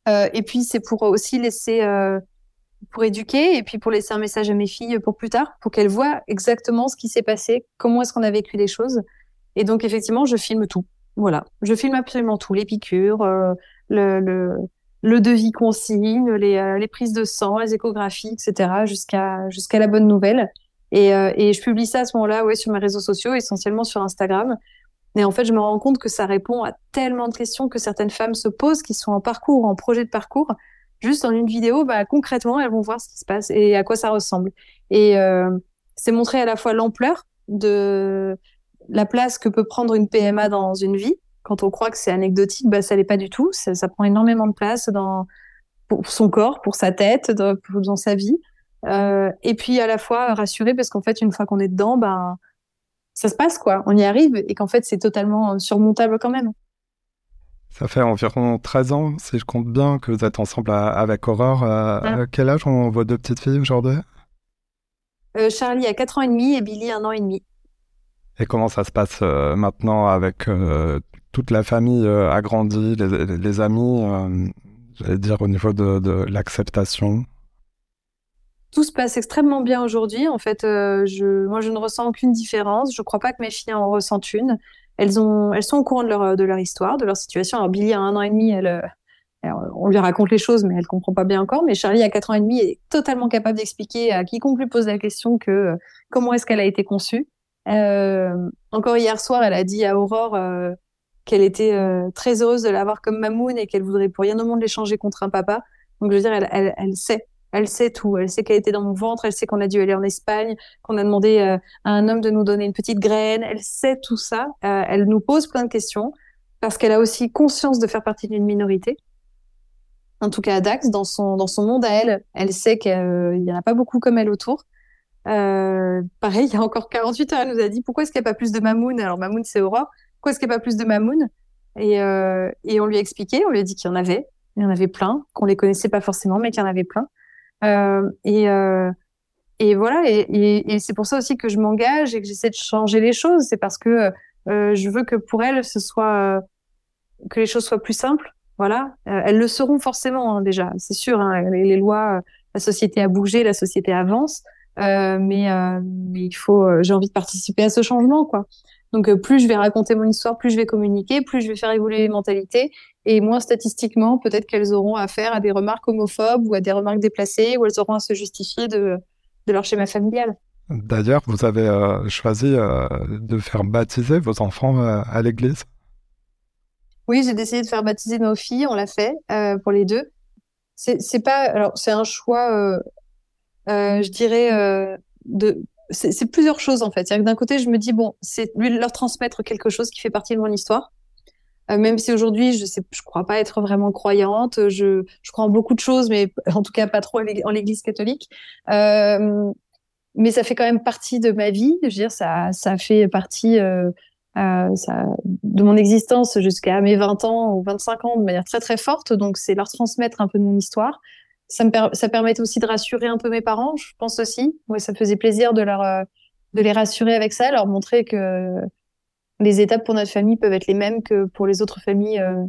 Euh, et puis c'est pour aussi laisser, euh, pour éduquer et puis pour laisser un message à mes filles pour plus tard, pour qu'elles voient exactement ce qui s'est passé, comment est-ce qu'on a vécu les choses. Et donc effectivement je filme tout. Voilà, je filme absolument tout, les piqûres, euh, le, le, le devis consigne, les, euh, les prises de sang, les échographies, etc. jusqu'à jusqu'à la bonne nouvelle. Et, euh, et je publie ça à ce moment-là, ouais, sur mes réseaux sociaux, essentiellement sur Instagram. Et en fait, je me rends compte que ça répond à tellement de questions que certaines femmes se posent, qui sont en parcours, en projet de parcours. Juste en une vidéo, bah, concrètement, elles vont voir ce qui se passe et à quoi ça ressemble. Et euh, c'est montrer à la fois l'ampleur de la place que peut prendre une PMA dans une vie. Quand on croit que c'est anecdotique, bah, ça l'est pas du tout. Ça, prend énormément de place dans pour son corps, pour sa tête, dans sa vie. Euh, et puis à la fois rassurer parce qu'en fait, une fois qu'on est dedans, ben, ça se passe quoi, on y arrive et qu'en fait, c'est totalement euh, surmontable quand même. Ça fait environ 13 ans, si je compte bien, que vous êtes ensemble avec Aurore. Euh, à quel âge ont vos deux petites filles aujourd'hui? Charlie a 4 ans et demi et Billy 1 an et demi. Et comment ça se passe maintenant avec toute la famille agrandie, les, les amis, j'allais dire au niveau de, de l'acceptation? Tout se passe extrêmement bien aujourd'hui. En fait, euh, je, moi, je ne ressens aucune différence. Je ne crois pas que mes filles en ressentent une. Elles, ont, elles sont au courant de leur, de leur histoire, de leur situation. Alors, Billy, a un an et demi, elle, euh, on lui raconte les choses, mais elle comprend pas bien encore. Mais Charlie, à quatre ans et demi, est totalement capable d'expliquer à quiconque lui pose la question que euh, comment est-ce qu'elle a été conçue. encore hier soir, elle a dit à Aurore qu'elle était très heureuse de l'avoir comme mamoun et qu'elle voudrait pour rien au monde l'échanger contre un papa. Donc, je veux dire, elle, elle, elle sait elle sait tout. Elle sait qu'elle était dans mon ventre. Elle sait qu'on a dû aller en Espagne, qu'on a demandé euh, à un homme de nous donner une petite graine. Elle sait tout ça. Euh, elle nous pose plein de questions parce qu'elle a aussi conscience de faire partie d'une minorité. En tout cas, Dax, dans son dans son monde à elle, elle sait qu'il n'y en a pas beaucoup comme elle autour. Euh, pareil, il y a encore 48 heures, elle nous a dit pourquoi est-ce qu'il n'y a pas plus de Mamoun Alors Mamoun, c'est Aurore. Pourquoi est-ce qu'il n'y a pas plus de Mamoun et, et on lui a expliqué, on lui a dit qu'il y en avait, il y en avait plein, qu'on les connaissait pas forcément, mais qu'il y en avait plein. Euh, et, euh, et voilà, et, et, et c'est pour ça aussi que je m'engage et que j'essaie de changer les choses. C'est parce que euh, je veux que pour elles, ce soit que les choses soient plus simples. Voilà, elles le seront forcément hein, déjà, c'est sûr. Hein, les, lois, la société a bougé, la société avance, mais, mais il faut. J'ai envie de participer à ce changement, quoi. Donc plus je vais raconter mon histoire, plus je vais communiquer, plus je vais faire évoluer les mentalités, et moins statistiquement, peut-être qu'elles auront affaire à des remarques homophobes ou à des remarques déplacées, ou elles auront à se justifier de, de leur schéma familial. D'ailleurs, vous avez euh, choisi euh, de faire baptiser vos enfants euh, à l'église? Oui, j'ai décidé de faire baptiser nos filles, on l'a fait pour les deux. C'est pas, alors c'est un choix, je dirais, de c'est plusieurs choses en fait. D'un côté, je me dis bon, c'est lui leur transmettre quelque chose qui fait partie de mon histoire. Euh, même si aujourd'hui, je je crois pas être vraiment croyante. Je, je crois en beaucoup de choses, mais en tout cas pas trop en l'Église catholique. Euh, mais ça fait quand même partie de ma vie. Ça, fait partie euh, euh de mon existence jusqu'à mes 20 ans ou 25 ans de manière très très forte. Donc, c'est leur transmettre un peu de mon histoire. Ça me ça permettait aussi de rassurer un peu mes parents, je pense aussi. Ouais, ça faisait plaisir euh, de les rassurer avec ça, leur montrer que les étapes pour notre famille peuvent être les mêmes que pour les autres familles, euh,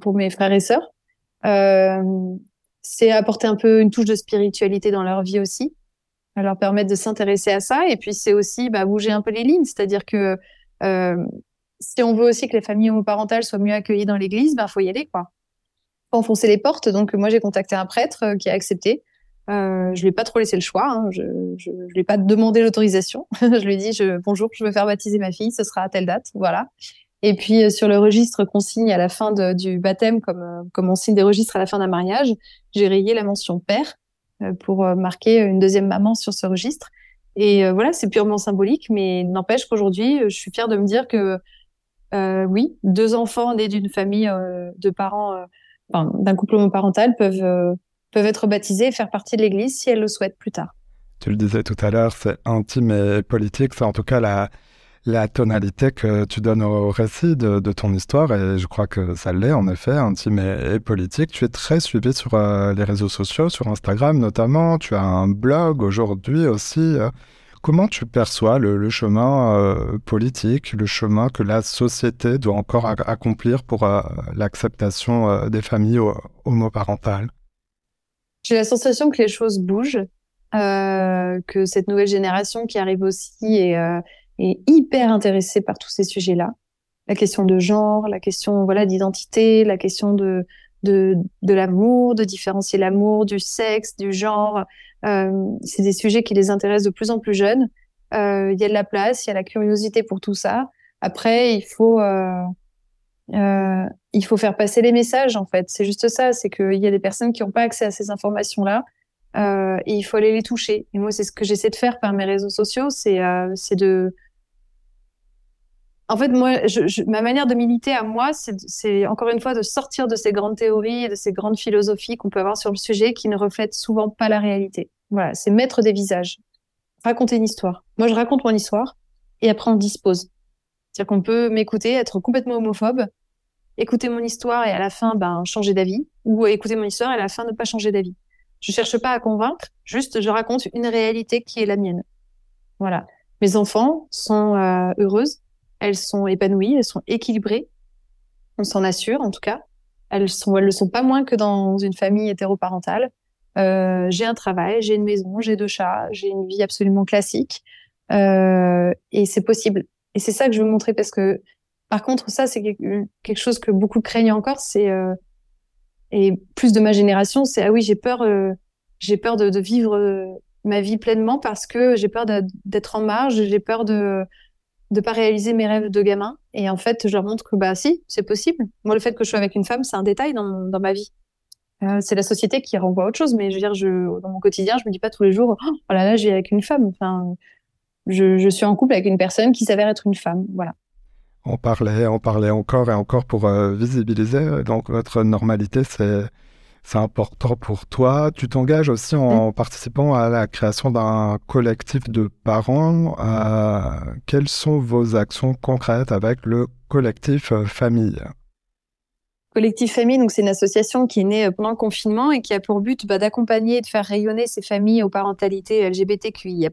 pour mes frères et sœurs. Euh, c'est apporter un peu une touche de spiritualité dans leur vie aussi, leur permettre de s'intéresser à ça. Et puis c'est aussi bah, bouger un peu les lignes, c'est-à-dire que euh, si on veut aussi que les familles homoparentales soient mieux accueillies dans l'église, ben faut y aller quoi. Enfoncer les portes. Donc moi j'ai contacté un prêtre qui a accepté. Euh, je lui ai pas trop laissé le choix. Hein. Je, je, lui ai pas demandé l'autorisation. je lui ai dit bonjour, je veux faire baptiser ma fille. Ce sera à telle date. Voilà. Et puis euh, sur le registre qu'on signe à la fin du baptême, comme euh, comme on signe des registres à la fin d'un mariage, j'ai rayé la mention père pour marquer une deuxième maman sur ce registre. Et voilà, c'est purement symbolique, mais n'empêche qu'aujourd'hui, je suis fière de me dire que euh, oui, deux enfants nés d'une famille euh, de parents, euh, d'un couple homoparental peuvent peuvent être baptisés et faire partie de l'Église si elles le souhaitent plus tard. Tu le disais tout à l'heure, c'est intime et politique. C'est en tout cas la, tonalité que tu donnes au récit de, ton histoire, et je crois que ça l'est en effet, intime et, politique. Tu es très suivi sur les réseaux sociaux, sur Instagram notamment. Tu as un blog aujourd'hui aussi. Comment tu perçois le, chemin euh, politique, le chemin que la société doit encore accomplir pour euh, l'acceptation euh, des familles homoparentales? J'ai la sensation que les choses bougent, que cette nouvelle génération qui arrive aussi est, est hyper intéressée par tous ces sujets-là. La question de genre, la question voilà d'identité, la question de de, l'amour, de différencier l'amour du sexe, du genre. Euh, c'est des sujets qui les intéressent de plus en plus jeunes. Euh, il y a de la place, il y a la curiosité pour tout ça. Après, il faut euh, il faut faire passer les messages en fait. C'est juste ça, c'est qu'il y a des personnes qui n'ont pas accès à ces informations-là. Euh, et il faut aller les toucher. Et moi, c'est ce que j'essaie de faire par mes réseaux sociaux, c'est euh, de en fait, moi, ma manière de militer à moi, c'est encore une fois de sortir de ces grandes théories et de ces grandes philosophies qu'on peut avoir sur le sujet qui ne reflètent souvent pas la réalité. Voilà, c'est mettre des visages, raconter une histoire. Moi, je raconte mon histoire et après on dispose. C'est-à-dire qu'on peut m'écouter, être complètement homophobe, écouter mon histoire et à la fin, ben, changer d'avis, ou écouter mon histoire et à la fin ne pas changer d'avis. Je cherche pas à convaincre, juste je raconte une réalité qui est la mienne. Voilà. Mes enfants sont euh, heureuses elles sont épanouies, elles sont équilibrées. On s'en assure, en tout cas. Elles sont, le sont pas moins que dans une famille hétéroparentale. Euh, j'ai un travail, j'ai une maison, j'ai deux chats, j'ai une vie absolument classique. Euh, et c'est possible. Et c'est ça que je veux montrer parce que, par contre, ça, c'est quelque chose que beaucoup craignent encore. C'est euh, et plus de ma génération, c'est ah oui, j'ai peur, euh, j'ai peur de, vivre euh, ma vie pleinement parce que j'ai peur d'être en marge, j'ai peur de de pas réaliser mes rêves de gamin. Et en fait, je leur montre que bah si, c'est possible. Moi, le fait que je sois avec une femme, c'est un détail dans, dans ma vie. Euh, c'est la société qui renvoie autre chose, mais je veux dire, je, dans mon quotidien, je me dis pas tous les jours, oh là là, je avec une femme. Enfin, je, je suis en couple avec une personne qui s'avère être une femme. Voilà. On parlait, on parlait encore et encore pour euh, visibiliser. Donc, votre normalité, c'est c'est important pour toi. Tu t'engages aussi en participant à la création d'un collectif de parents. Euh, quelles sont vos actions concrètes avec le collectif euh, Famille? Collectif Famille, donc c'est une association qui est née euh, pendant le confinement et qui a pour but bah, d'accompagner et de faire rayonner ces familles aux parentalités LGBTQIA+.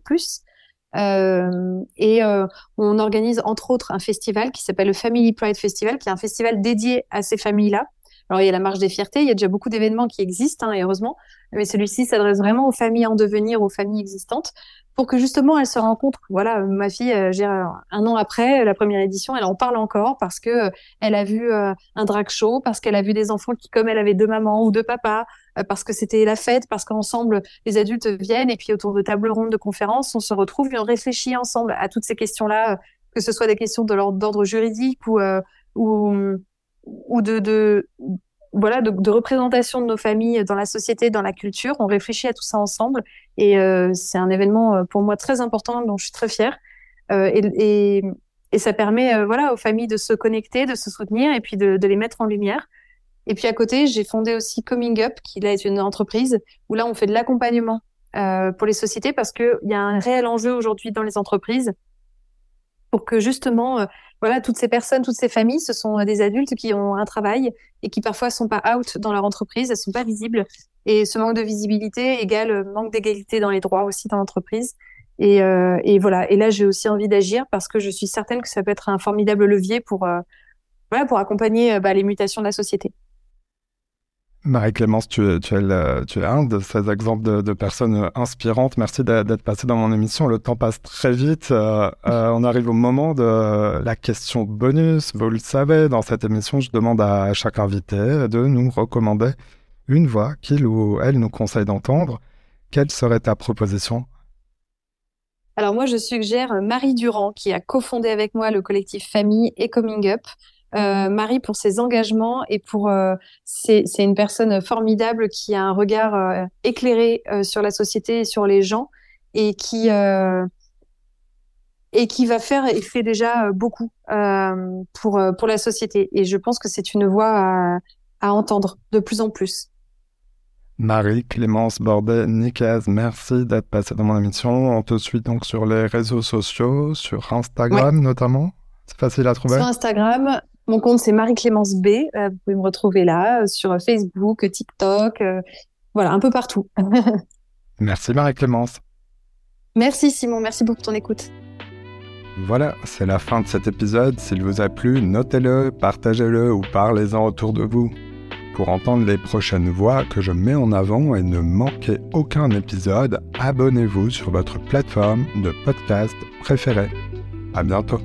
Euh, et euh, on organise entre autres un festival qui s'appelle le Family Pride Festival, qui est un festival dédié à ces familles-là, alors, il y a la marche des fiertés, il y a déjà beaucoup d'événements qui existent, hein, heureusement, mais celui-ci s'adresse vraiment aux familles en devenir, aux familles existantes, pour que justement elles se rencontrent. Voilà, ma fille, euh, un an après la première édition, elle en parle encore parce que euh, elle a vu euh, un drag show, parce qu'elle a vu des enfants qui, comme elle, avaient deux mamans ou deux papas, parce que c'était la fête, parce qu'ensemble les adultes viennent et puis autour de tables rondes de conférences, on se retrouve et on réfléchit ensemble à toutes ces questions-là, que ce soit des questions de l'ordre juridique ou ou ou de, voilà de, représentation de nos familles dans la société, dans la culture. On réfléchit à tout ça ensemble et euh, c'est un événement euh, pour moi très important dont je suis très fière. Euh, et, ça permet voilà aux familles de se connecter, de se soutenir et puis de, de les mettre en lumière. Et puis à côté, j'ai fondé aussi Coming Up, qui là est une entreprise où là on fait de l'accompagnement pour les sociétés parce qu'il y a un réel enjeu aujourd'hui dans les entreprises pour que justement voilà, toutes ces personnes, toutes ces familles, ce sont des adultes qui ont un travail et qui parfois sont pas out dans leur entreprise, elles sont pas visibles. Et ce manque de visibilité égale manque d'égalité dans les droits aussi dans l'entreprise. Et, euh, et, voilà. Et là, j'ai aussi envie d'agir parce que je suis certaine que ça peut être un formidable levier pour, euh, voilà, pour accompagner bah, les mutations de la société. Marie-Clémence, tu, es, un de ces exemples de, personnes inspirantes. Merci d'être passée dans mon émission. Le temps passe très vite. Euh, euh, on arrive au moment de la question bonus. Vous le savez, dans cette émission, je demande à chaque invité de nous recommander une voix qu'il ou elle nous conseille d'entendre. Quelle serait ta proposition? Alors moi, je suggère Marie Durand, qui a cofondé avec moi le collectif Famille et Coming Up. Euh, Marie pour ses engagements et pour euh, c'est une personne formidable qui a un regard euh, éclairé sur la société et sur les gens et qui et qui va faire et fait déjà beaucoup pour pour la société et je pense que c'est une voix à, à entendre de plus en plus. Marie-Clémence Bordet-Nicaise, merci d'être passée dans mon émission. On te suit donc sur les réseaux sociaux, sur Instagram notamment. C'est facile à trouver. Sur Instagram, mon compte, c'est Marie-Clémence B. Euh, vous pouvez me retrouver là, euh, sur Facebook, TikTok, euh, voilà, un peu partout. Merci Marie-Clémence. Merci Simon, merci beaucoup pour ton écoute. Voilà, c'est la fin de cet épisode. S'il vous a plu, notez-le, partagez-le ou parlez-en autour de vous. Pour entendre les prochaines voix que je mets en avant et ne manquez aucun épisode, abonnez-vous sur votre plateforme de podcast préférée. À bientôt.